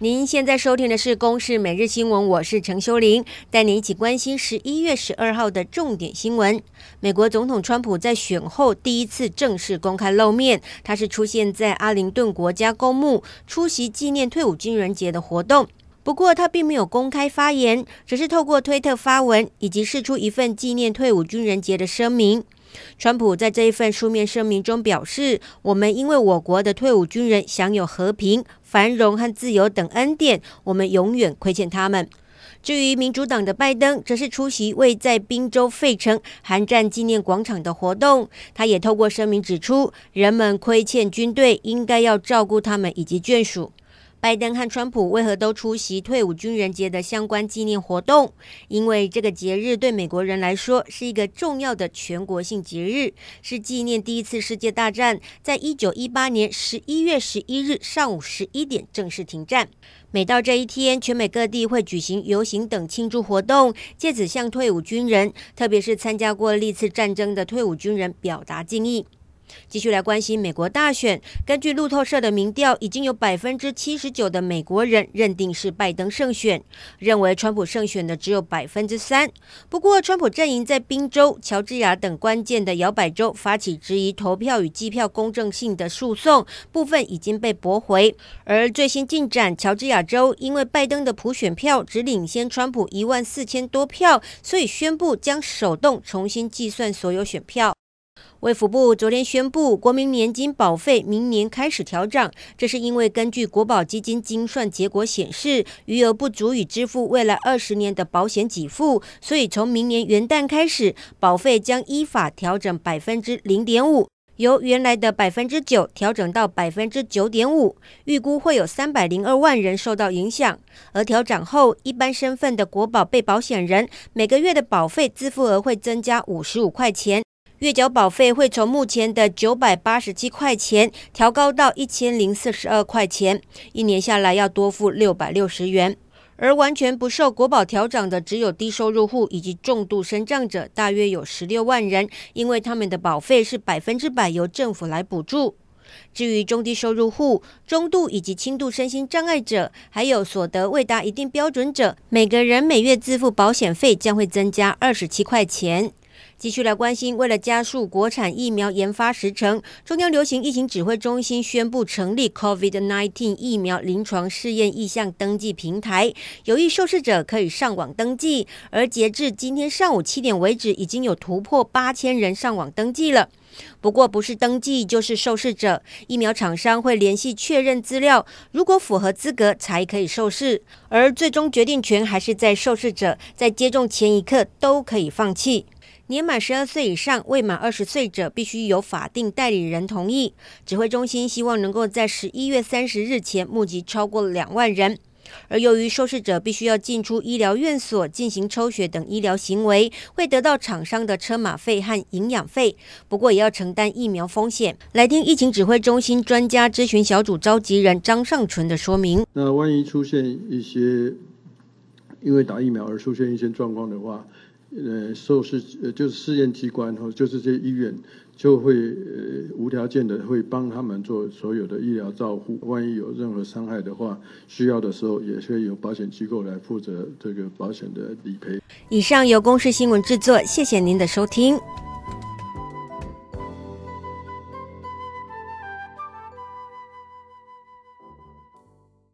您现在收听的是《公视每日新闻》，我是陈修玲，带您一起关心十一月十二号的重点新闻。美国总统川普在选后第一次正式公开露面，他是出现在阿灵顿国家公墓出席纪念退伍军人节的活动。不过，他并没有公开发言，只是透过推特发文，以及释出一份纪念退伍军人节的声明。川普在这一份书面声明中表示：“我们因为我国的退伍军人享有和平、繁荣和自由等恩典，我们永远亏欠他们。”至于民主党的拜登，则是出席位在宾州费城韩战纪念广场的活动。他也透过声明指出：“人们亏欠军队，应该要照顾他们以及眷属。”拜登和川普为何都出席退伍军人节的相关纪念活动？因为这个节日对美国人来说是一个重要的全国性节日，是纪念第一次世界大战在一九一八年十一月十一日上午十一点正式停战。每到这一天，全美各地会举行游行等庆祝活动，借此向退伍军人，特别是参加过历次战争的退伍军人表达敬意。继续来关心美国大选。根据路透社的民调，已经有百分之七十九的美国人认定是拜登胜选，认为川普胜选的只有百分之三。不过，川普阵营在宾州、乔治亚等关键的摇摆州发起质疑投票与计票公正性的诉讼，部分已经被驳回。而最新进展，乔治亚州因为拜登的普选票只领先川普一万四千多票，所以宣布将手动重新计算所有选票。卫福部昨天宣布，国民年金保费明年开始调涨，这是因为根据国保基金精算结果显示，余额不足以支付未来二十年的保险给付，所以从明年元旦开始，保费将依法调整百分之零点五，由原来的百分之九调整到百分之九点五，预估会有三百零二万人受到影响。而调涨后，一般身份的国保被保险人每个月的保费自付额会增加五十五块钱。月缴保费会从目前的九百八十七块钱调高到一千零四十二块钱，一年下来要多付六百六十元。而完全不受国保调涨的只有低收入户以及重度身障者，大约有十六万人，因为他们的保费是百分之百由政府来补助。至于中低收入户、中度以及轻度身心障碍者，还有所得未达一定标准者，每个人每月自付保险费将会增加二十七块钱。继续来关心，为了加速国产疫苗研发时程，中央流行疫情指挥中心宣布成立 COVID-19 疫苗临床试验意向登记平台，有意受试者可以上网登记。而截至今天上午七点为止，已经有突破八千人上网登记了。不过，不是登记就是受试者，疫苗厂商会联系确认资料，如果符合资格才可以受试。而最终决定权还是在受试者，在接种前一刻都可以放弃。年满十二岁以上、未满二十岁者，必须有法定代理人同意。指挥中心希望能够在十一月三十日前募集超过两万人。而由于受试者必须要进出医疗院所进行抽血等医疗行为，会得到厂商的车马费和营养费，不过也要承担疫苗风险。来听疫情指挥中心专家咨询小组召集人张尚淳的说明。那万一出现一些因为打疫苗而出现一些状况的话，呃，受试呃就是试验机关或就是这些医院就会呃无条件的会帮他们做所有的医疗照护，万一有任何伤害的话，需要的时候也会由保险机构来负责这个保险的理赔。以上由公视新闻制作，谢谢您的收听。